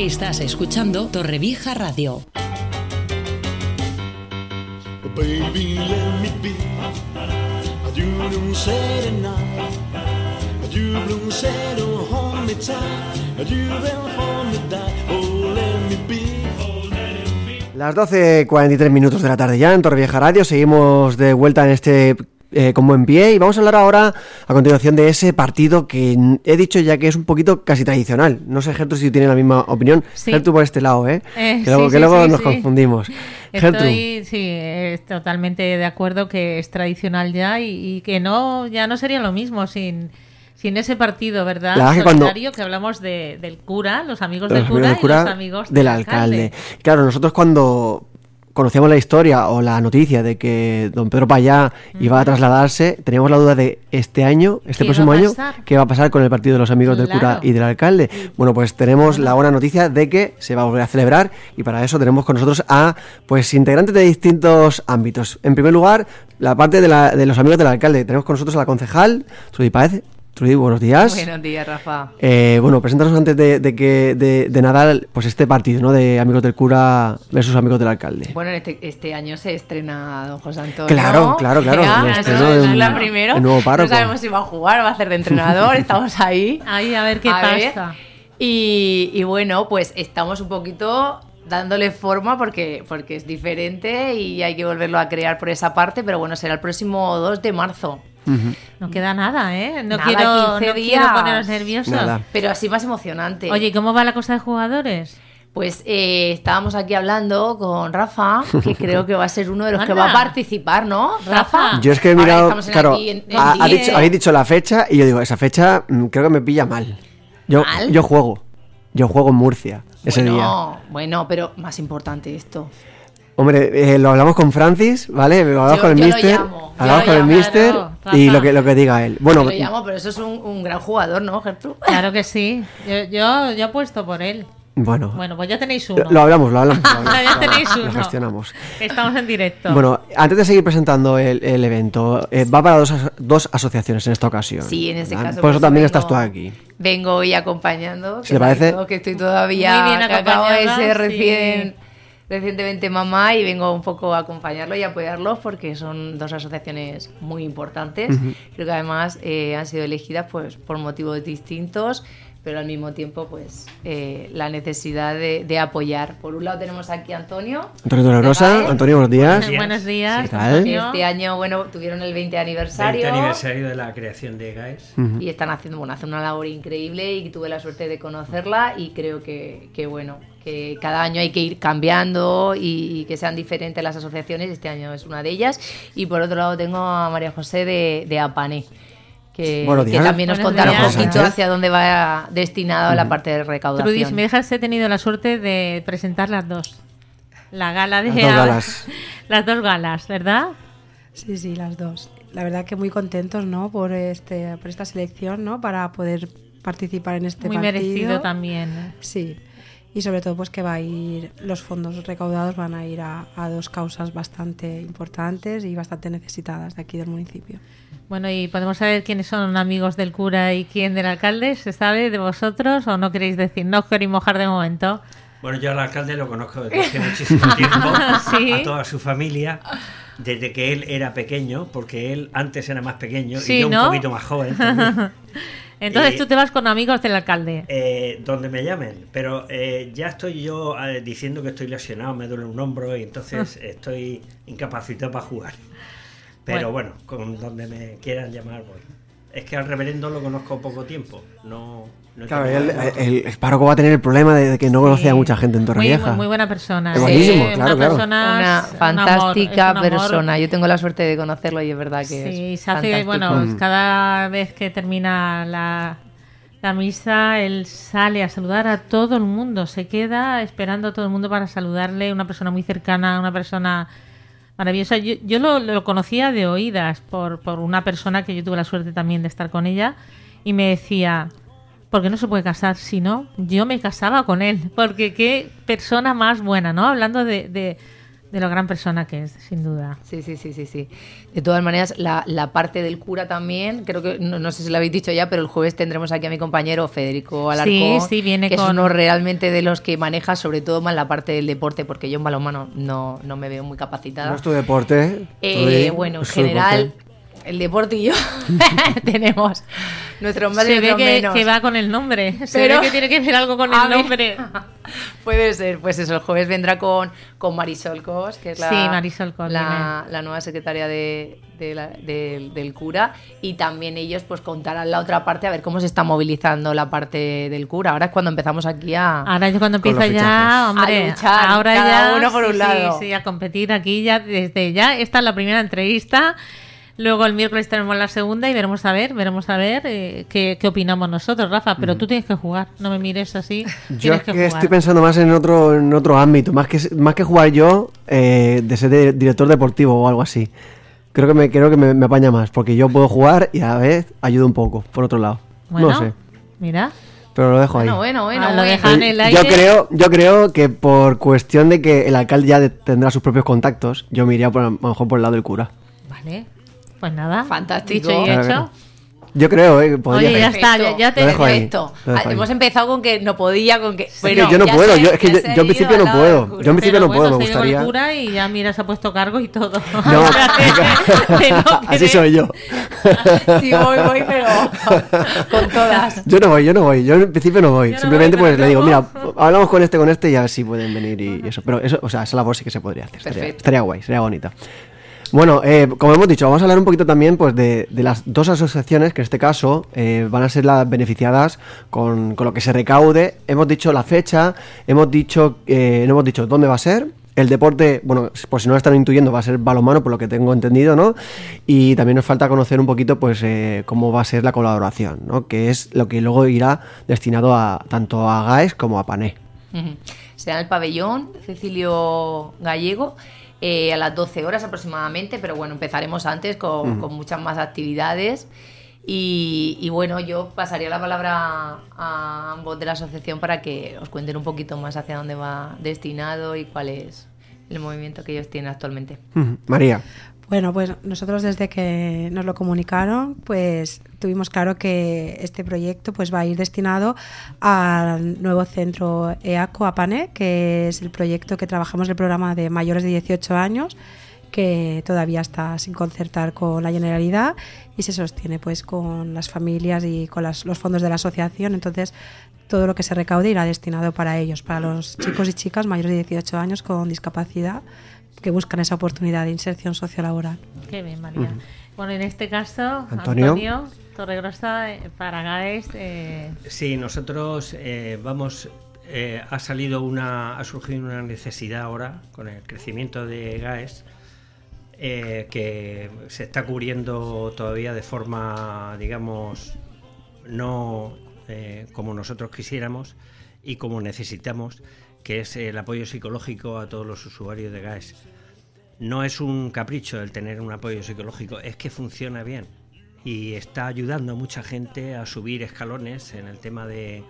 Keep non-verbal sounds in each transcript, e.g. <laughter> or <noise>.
Estás escuchando Torrevieja Radio. Baby, let me be. You don't say tonight. You don't say don't hold me tight. You don't hold me tight. Oh, let me be. Las 12.43 minutos de la tarde ya en Torrevieja Radio. Seguimos de vuelta en este eh, como en pie y vamos a hablar ahora a continuación de ese partido que he dicho ya que es un poquito casi tradicional. No sé, Gertrude, si tiene la misma opinión. Sí. Gertrude por este lado, ¿eh? Eh, que luego, sí, que luego sí, nos confundimos. Estoy, sí, eh, totalmente de acuerdo que es tradicional ya y, y que no, ya no sería lo mismo sin, sin ese partido, ¿verdad? La que cuando- que hablamos de, del cura, los amigos los del amigos cura, del cura y los amigos del alcalde. Claro, nosotros cuando conocíamos la historia o la noticia de que don Pedro Payá iba a trasladarse, teníamos la duda de este año, este ¿Qué próximo año, qué va a pasar con el partido de los amigos del cura y del alcalde. Bueno, pues tenemos la buena noticia de que se va a volver a celebrar y para eso tenemos con nosotros a pues integrantes de distintos ámbitos. En primer lugar, la parte de, la- de los amigos del alcalde. Tenemos con nosotros a la concejal, Trudy Páez. Trudy, buenos días. Buenos días, Rafa. Eh, bueno, preséntanos antes de, de que de, de nada pues este partido, ¿no? De amigos del cura versus amigos del alcalde. Bueno, este, este año se estrena Don José Antonio. Claro, claro, claro, Ya, un- la primero. No sabemos si va a jugar, va a hacer de entrenador, <laughs> estamos ahí. Ahí, a ver qué A ver. pasa. Y, y bueno, pues estamos un poquito dándole forma porque, porque es diferente y hay que volverlo a crear por esa parte, pero bueno, será el próximo 2 de marzo. No queda nada, ¿eh? No Nada, quiero, 15 no quiero días. poneros nerviosos. Nada. Pero así más emocionante. Oye, ¿y ¿cómo va la cosa de jugadores? Pues eh, estábamos aquí hablando con Rafa, que creo que va a ser uno de los que va a participar, ¿no? Rafa. Yo es que he mirado, claro, aquí en- en ha- dicho- habéis dicho la fecha y yo digo, esa fecha mm, creo que me pilla mal. Yo, ¿Mal? yo juego, yo juego en Murcia ese día. bueno, bueno, pero más importante esto. Hombre, eh, lo hablamos con Francis, ¿vale? Lo hablamos Yo- con el yo lo mister, llamo, hablamos lo con el mister claro, y lo que, lo que diga él. Bueno, Yo lo llamo, pero eso es un, un gran jugador, ¿no, Gertrude? Claro que sí. Yo, yo, yo apuesto por él. bueno, Bueno, pues ya tenéis uno. lo hablamos, lo hablamos. <laughs> Lo, hablamos, ya lo- tenéis lo uno. gestionamos. Estamos en directo. Bueno, antes de seguir presentando el, el evento, eh, va para dos, dos asociaciones en esta ocasión. Sí, en ese ¿verdad? caso. Por eso también vengo- estás tú aquí. Vengo hoy acompañando. ¿Sí que te parece? Que estoy todavía. Muy bien acabo de acompañada, ser sí. recién, recientemente mamá y vengo un poco a acompañarlo y apoyarlos porque son dos asociaciones muy importantes. Creo que además eh, han sido elegidas pues, por motivos distintos. Pero al mismo tiempo, pues, eh, la necesidad de, de apoyar. Por un lado tenemos aquí a Antonio. Antonio Rafael. Antonio, buenos días. Buenos días. ¿Qué tal? Antonio. Este año, bueno, tuvieron el 20 aniversario. 20 aniversario de la creación de GAES. y están haciendo bueno hacen una labor increíble y tuve la suerte de conocerla y creo que, que, bueno que cada año hay que ir cambiando y, y que sean diferentes las asociaciones este año es una de ellas y por otro lado tengo a María José de, de Apane que, también nos Buenos contará un poquito hacia dónde va destinado la parte de recaudación Trudy, si me dejas, he tenido la suerte de presentar las dos. La gala de Las dos galas. <laughs> Las dos galas, ¿verdad? Sí, sí, las dos. La verdad que muy contentos, ¿no? Por este, por esta selección, ¿no? Para poder participar en este Muy partido. merecido también. Sí. Y sobre todo, pues que va a ir, los fondos recaudados van a ir a, a dos causas bastante importantes y bastante necesitadas de aquí del municipio. Bueno, y podemos saber quiénes son amigos del cura y quién del alcalde. ¿Se sabe de vosotros o no queréis decir? No os queréis mojar de momento. Bueno, yo al alcalde lo conozco desde hace muchísimo <laughs> tiempo, Sí. a toda su familia, desde que él era pequeño, porque él antes era más pequeño Sí, y yo ¿no? un poquito más joven también, <laughs> Entonces Eh, tú te vas con amigos del alcalde. eh, donde me llamen. Pero eh, ya estoy yo eh, diciendo que estoy lesionado, me duele un hombro y entonces estoy incapacitado para jugar. Pero bueno, con donde me quieran llamar voy. Es que al reverendo lo conozco poco tiempo, no... no Claro, tengo- el, el, el párroco va a tener el problema de que no conoce a mucha gente en Torrevieja. muy, muy buena persona. Es buenísimo, Sí, claro, una claro. persona- una fantástica un amor. persona yo tengo la suerte de conocerlo y es verdad que Sí, es se hace, fantástico. bueno, cada vez que termina la, la misa, él sale a saludar a todo el mundo, se queda esperando a todo el mundo para saludarle, una persona muy cercana, una persona maravillosa. Yo, yo lo, conocía de oídas por, por una persona que yo tuve la suerte también de estar con ella y me decía, ¿por qué no se puede casar? Si no, yo me casaba con él, <laughs> porque qué persona más buena, ¿no? Hablando de, de lo gran persona que es, sin duda. Sí, sí, sí, sí, sí. De todas maneras, la, la parte del cura también, creo que, no, no sé si lo habéis dicho ya, pero el jueves tendremos aquí a mi compañero Federico Alarcón, Sí, sí, viene que es con- uno realmente de los que maneja sobre todo más la parte del deporte, porque yo en balonmano no, no me veo muy capacitada. No es tu deporte. Eh, bueno, en es general, deporte. El deporte y yo <laughs> tenemos nuestros más Se ve que, menos. que va con el nombre. Se Pero- ve que tiene que ver algo con el <laughs> ver. nombre. <laughs> Puede ser, pues eso, el jueves vendrá con, con Marisol Cos, que es la, Sí, Marisol Cos, la, la nueva secretaria de, de la- del- del cura, y también ellos pues contarán la otra parte, a ver cómo se está movilizando la parte del cura. Ahora es cuando empezamos aquí a... Ahora yo cuando empieza ya, hombre, A luchar, ahora cada ya uno por un sí, lado. Sí, sí, a competir aquí ya desde ya. Esta es la primera entrevista. Luego el miércoles tenemos la segunda y veremos a ver, veremos a ver eh, qué, qué opinamos nosotros, Rafa. Pero tú tienes que jugar, no me mires así. Yo tienes es que, jugar. estoy pensando más en otro, en otro ámbito, más que, más que jugar yo, eh, de ser de- director deportivo o algo así. Creo que me creo que me, me apaña más, porque yo puedo jugar y a la vez ayudo un poco, por otro lado. Bueno, no sé, mira. pero lo dejo ahí. Bueno, bueno, bueno. Ah, lo bueno. dejan en el yo aire. creo, yo creo que por cuestión de que el alcalde ya de- tendrá sus propios contactos, yo me iría por, a lo mejor por el lado del cura. Vale, pues nada. Fantástico. Dicho y hecho. Yo creo, eh, podría Oye, ya ser. está, ya, ya te dejo dejo Ah, ahí. Hemos empezado con que no podía, con que... Es que yo no puedo, yo, es que yo, yo en principio no puedo. Yo en principio Pero no puedo, bueno, me gustaría. cura y ya mira, se ha puesto cargo y todo. <laughs> No, <laughs> <laughs> no así soy yo. Sí, voy, voy, pero con todas. Yo no voy, yo no voy, yo en principio no voy. Yo no Simplemente voy, pero pues le digo, mira, hablamos con este, con este y a ver si pueden venir y, y eso. Pero eso, o sea, esa labor sí que se podría hacer. Estaría, Perfecto. estaría guay, sería bonita. Bueno, eh, como hemos dicho, vamos a hablar un poquito también pues de, las dos asociaciones que en este caso eh, van a ser las beneficiadas con, con lo que se recaude. Hemos dicho la fecha, hemos dicho, eh, no hemos dicho dónde va a ser. El deporte, bueno, por si no lo están intuyendo, va a ser balonmano, por lo que tengo entendido, ¿no? Y también nos falta conocer un poquito, pues, eh, cómo va a ser la colaboración, ¿no? Que es lo que luego irá destinado a tanto a GAES como a PANE. Será el pabellón Cecilio Gallego eh, a las 12 horas aproximadamente, pero bueno, empezaremos antes con, con muchas más actividades. Y, y bueno, yo pasaría la palabra a ambos de la asociación para que os cuenten un poquito más hacia dónde va destinado y cuál es el movimiento que ellos tienen actualmente. María. Bueno, pues nosotros desde que nos lo comunicaron, pues tuvimos claro que este proyecto pues va a ir destinado al nuevo centro EACO APANE, que es el proyecto que trabajamos el programa de mayores de 18 años, que todavía está sin concertar con la Generalidad y se sostiene pues con las familias y con las- los fondos de la asociación. Entonces, todo lo que se recaude irá destinado para ellos, para los chicos y chicas mayores de 18 años con discapacidad que buscan esa oportunidad de inserción sociolaboral. Qué bien, María. Bueno, en este caso, Antonio. Antonio, Torregrosa, eh, para GAES, eh, Sí, nosotros eh, vamos. eh, ha salido una. Ha surgido una necesidad ahora con el crecimiento de GAES eh, que se está cubriendo todavía de forma, digamos, no eh, como nosotros quisiéramos y como necesitamos, que es el apoyo psicológico a todos los usuarios de GAES. No es un capricho el tener un apoyo psicológico, es que funciona bien y está ayudando a mucha gente a subir escalones en el tema de,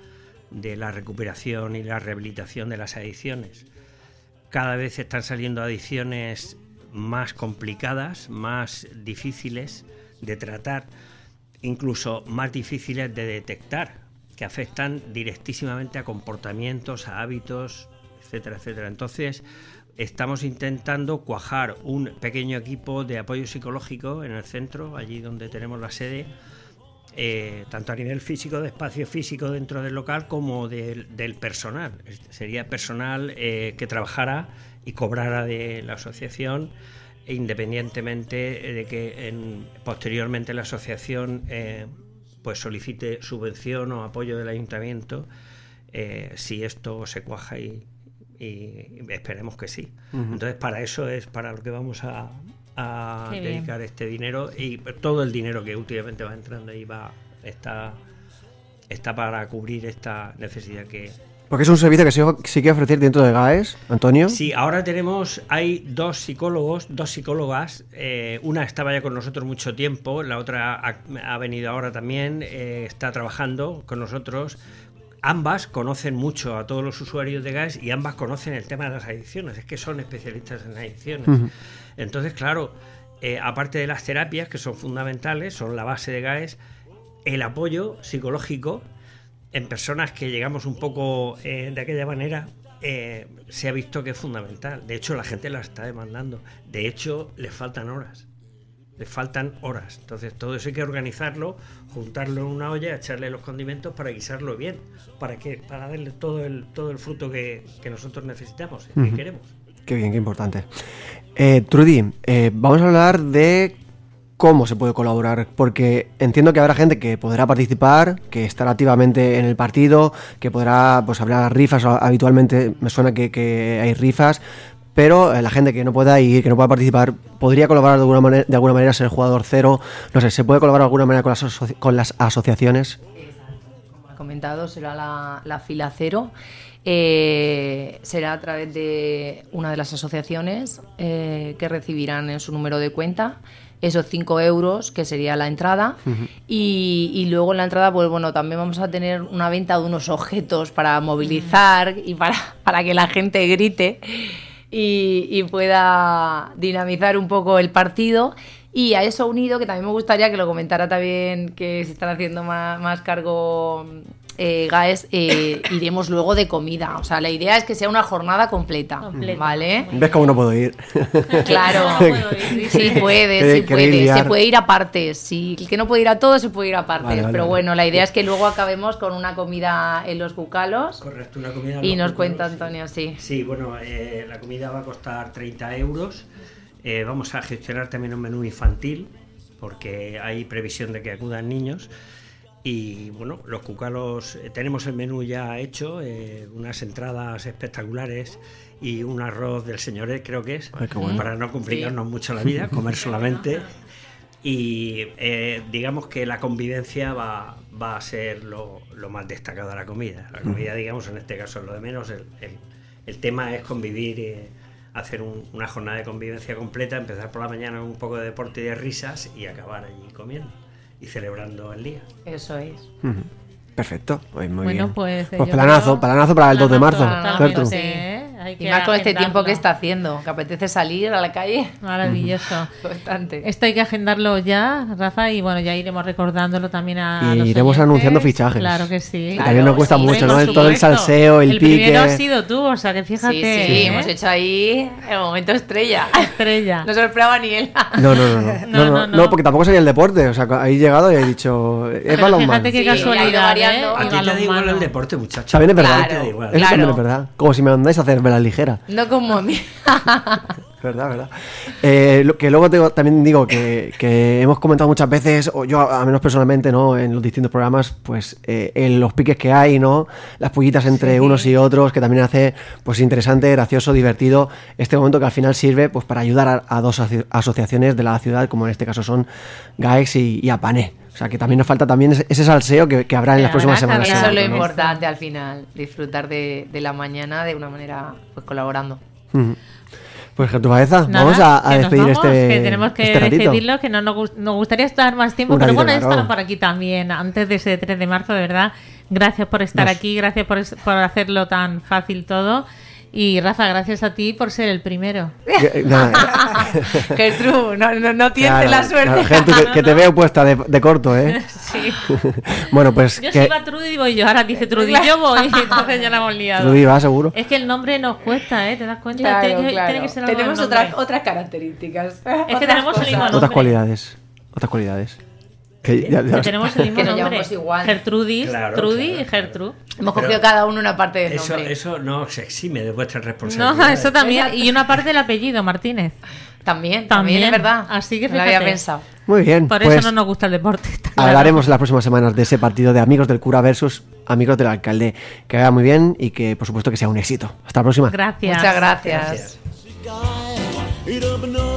de la recuperación y la rehabilitación de las adicciones. Cada vez están saliendo adicciones más complicadas, más difíciles de tratar, incluso más difíciles de detectar, que afectan directísimamente a comportamientos, a hábitos, etcétera, etcétera. Entonces, estamos intentando cuajar un pequeño equipo de apoyo psicológico en el centro, allí donde tenemos la sede, eh, tanto a nivel físico, de espacio físico dentro del local, como del, personal. Sería personal eh, que trabajara y cobrara de la asociación, independientemente de que en- posteriormente la asociación eh, pues solicite subvención o apoyo del ayuntamiento, eh, si esto se cuaja y, y esperemos que sí. Entonces, para eso es para lo que vamos a, a Qué bien. dedicar este dinero y todo el dinero que últimamente va entrando ahí va está está para cubrir esta necesidad que Porque es un servicio que sí, sí que ofrecer dentro de GAES, Antonio. Sí, ahora tenemos, hay dos psicólogos, dos psicólogas. eh, una estaba ya con nosotros mucho tiempo, la otra ha, ha venido ahora también, eh, está trabajando con nosotros. ambas conocen mucho a todos los usuarios de GAES y ambas conocen el tema de las adicciones, es que son especialistas en adicciones. Entonces, claro, eh, aparte de las terapias, que son fundamentales, son la base de GAES, el apoyo psicológico en personas que llegamos un poco eh, de aquella manera, eh, se ha visto que es fundamental. De hecho, la gente la está demandando. De hecho, les faltan horas. Les faltan horas. Entonces, todo eso hay que organizarlo, juntarlo en una olla, echarle los condimentos para guisarlo bien, para que para darle todo el, todo el fruto que, que nosotros necesitamos y que queremos. Qué bien, qué importante. Eh, Trudy, eh, vamos a hablar de cómo se puede colaborar, porque entiendo que habrá gente que podrá participar, que estará activamente en el partido, que podrá, pues habrá rifas, habitualmente me suena que, hay rifas, pero eh, la gente que no pueda ir, que no pueda participar, podría colaborar de alguna manera, de alguna manera ser jugador cero, no sé, ¿se puede colaborar de alguna manera con las, aso- con las asociaciones? Como ha comentado, será la, la fila cero. Eh, será a través de una de las asociaciones eh, que recibirán en su número de cuenta esos 5 euros, que sería la entrada. y, y luego en la entrada, pues bueno, también vamos a tener una venta de unos objetos para movilizar y para, <laughs> para que la gente grite y, y pueda dinamizar un poco el partido. Y a eso unido, que también me gustaría que lo comentara también, que se están haciendo más, más cargo eh, GAES, eh, iremos luego de comida. O sea, la idea es que sea una jornada completa, Completa. ¿vale? ¿Ves cómo no puedo ir? <laughs> Claro, No puedo ir, sí puede, Queréis- sí queréis puede. Se puede ir a partes. Sí, el que no puede ir a todo se puede ir a partes. Vale, vale, pero bueno, la idea es que luego acabemos con una comida en los bucalos. Correcto, una comida. Y no, nos no, cuenta sí. Antonio, sí. Sí, bueno, eh, la comida va a costar 30 euros. Eh, vamos a gestionar también un menú infantil, porque hay previsión de que acudan niños. Y bueno, los cucalos, eh, tenemos el menú ya hecho, eh, unas entradas espectaculares y un arroz del señoret, creo que es, Ay, qué bueno. para no complicarnos mucho la vida, comer solamente. Y eh, digamos que la convivencia va, va a ser lo, lo más destacado de la comida. La comida, digamos, en este caso es lo de menos. El, el- el tema es convivir, eh, hacer un- una jornada de convivencia completa, empezar por la mañana un poco de deporte y de risas y acabar allí comiendo y celebrando el día. Eso es. Perfecto, pues muy bueno, bien. pues. Pues planazo, planazo para el 2 de marzo. Totalmente. Hay Y que más con este tiempo que está haciendo, que apetece salir a la calle. Maravilloso. <laughs> Bastante. Esto hay que agendarlo ya, Rafa, y bueno, ya iremos recordándolo también a. Y los iremos oyentes. anunciando fichajes. Claro que sí. Que también nos cuesta sí, mucho, ¿no? El- todo el salseo, el, pique. primero has sido tú, o sea que fíjate. Sí, sí, ¿eh? hemos hecho ahí el momento estrella. Estrella. <laughs> No se lo esperaba ni él. No, no, no, no, <laughs> no, No, no, porque tampoco sabía el deporte. O sea, ahí he llegado y he dicho, es Pero balonmano. fíjate qué casualidad. ¿eh? A Y ti te da igual el deporte, muchacho. También es verdad. Claro. Te da igual. Eso Claro. también es verdad. Como si me mandáis a hacer vela ligera. No como a mí. <laughs> Verdad, verdad. Eh, lo- que luego te- también digo que, que hemos comentado muchas veces, o yo a, a menos personalmente, ¿no? En los distintos programas, pues eh, en los piques que hay, ¿no? Las pullitas entre unos y otros, que también hace pues interesante, gracioso, divertido este momento que al final sirve pues para ayudar a, a dos aso- asociaciones de la ciudad, como en este caso son GAEX y, y APANE. O sea que también nos falta también ese, salseo que, que habrá en las próximas semanas. Eso es lo ¿no? importante al final, disfrutar de, de la mañana de una manera pues colaborando. Ujú. Pues Gertrude Baeza, Nada, vamos a, a despedir vamos, este que tenemos que este despedirlo, que no nos, nos gustaría estar más tiempo, Un pero bueno, claro. estarán por aquí también, antes de ese 3 de marzo, de verdad. Gracias por estar Nos- aquí, gracias por, por hacerlo tan fácil todo. Y Rafa, gracias a ti por ser el primero. Que- nada, <laughs> Gertrude, no, no, no tiene claro, la suerte. claro, que, que te veo puesta de, de corto, ¿eh? <laughs> Sí. <laughs> Bueno, pues Yo que si iba Trudy, voy yo. Ahora dice Trudy, yo voy. Entonces ya la hemos liado. Trudy va seguro. Es que el nombre nos cuesta, ¿eh? ¿Te das cuenta? Claro, tiene, que, claro. tiene que ser algo Tenemos otras, otras características. que otras tenemos el mismo nombre. Otras cualidades. Otras cualidades. Que ya- ya- Que tenemos el <laughs> mismo Que nombre. igual. Gertrudis, Claro, Trudy claro, y Gertrude. Hemos Pero cogido cada uno una parte del Eso, nombre. eso no se exime de vuestra responsabilidad. No, <laughs> eso también. Y una parte del apellido, Martínez. También, también, También. es verdad. Así que No lo había fíjate. pensado. Muy bien. Por pues eso no nos gusta el deporte. <laughs> claro. hablaremos las próximas semanas de ese partido de amigos del cura versus amigos del alcalde. Que vaya muy bien y que por supuesto que sea un éxito. Hasta la próxima. Gracias. Muchas gracias. Gracias.